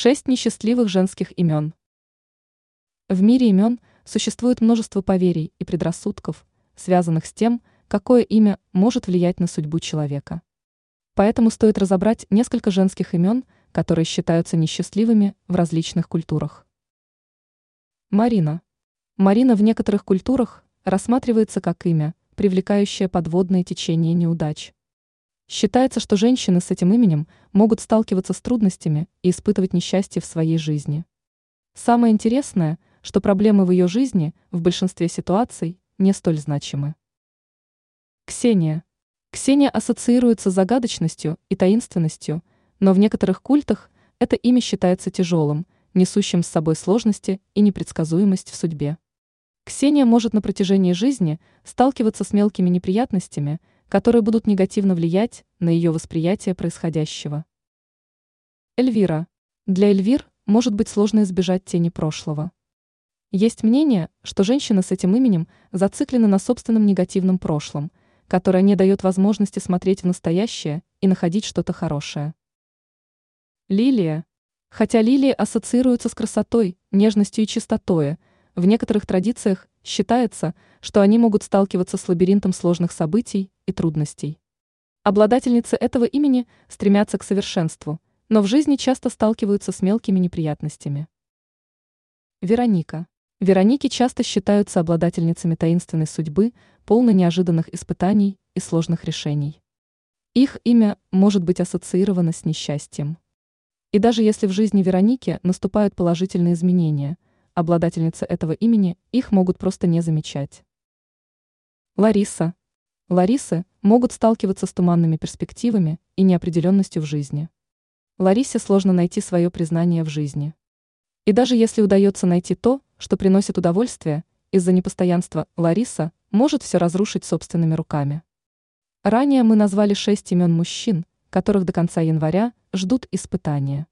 Шесть несчастливых женских имен. В мире имен существует множество поверий и предрассудков, связанных с тем, какое имя может влиять на судьбу человека. Поэтому стоит разобрать несколько женских имен, которые считаются несчастливыми в различных культурах. Марина. Марина в некоторых культурах рассматривается как имя, привлекающее подводные течения неудач. Считается, что женщины с этим именем могут сталкиваться с трудностями и испытывать несчастье в своей жизни. Самое интересное, что проблемы в ее жизни в большинстве ситуаций не столь значимы. Ксения. Ксения ассоциируется с загадочностью и таинственностью, но в некоторых культах это имя считается тяжелым, несущим с собой сложности и непредсказуемость в судьбе. Ксения может на протяжении жизни сталкиваться с мелкими неприятностями – которые будут негативно влиять на ее восприятие происходящего. Эльвира. Для Эльвир может быть сложно избежать тени прошлого. Есть мнение, что женщины с этим именем зациклены на собственном негативном прошлом, которое не дает возможности смотреть в настоящее и находить что-то хорошее. Лилия. Хотя лилии ассоциируются с красотой, нежностью и чистотой, в некоторых традициях считается, что они могут сталкиваться с лабиринтом сложных событий и трудностей. Обладательницы этого имени стремятся к совершенству, но в жизни часто сталкиваются с мелкими неприятностями. Вероника. Вероники часто считаются обладательницами таинственной судьбы, полной неожиданных испытаний и сложных решений. Их имя может быть ассоциировано с несчастьем. И даже если в жизни Вероники наступают положительные изменения, обладательницы этого имени их могут просто не замечать. Лариса, Ларисы могут сталкиваться с туманными перспективами и неопределенностью в жизни. Ларисе сложно найти свое признание в жизни. И даже если удается найти то, что приносит удовольствие, из-за непостоянства Лариса может все разрушить собственными руками. Ранее мы назвали шесть имен мужчин, которых до конца января ждут испытания.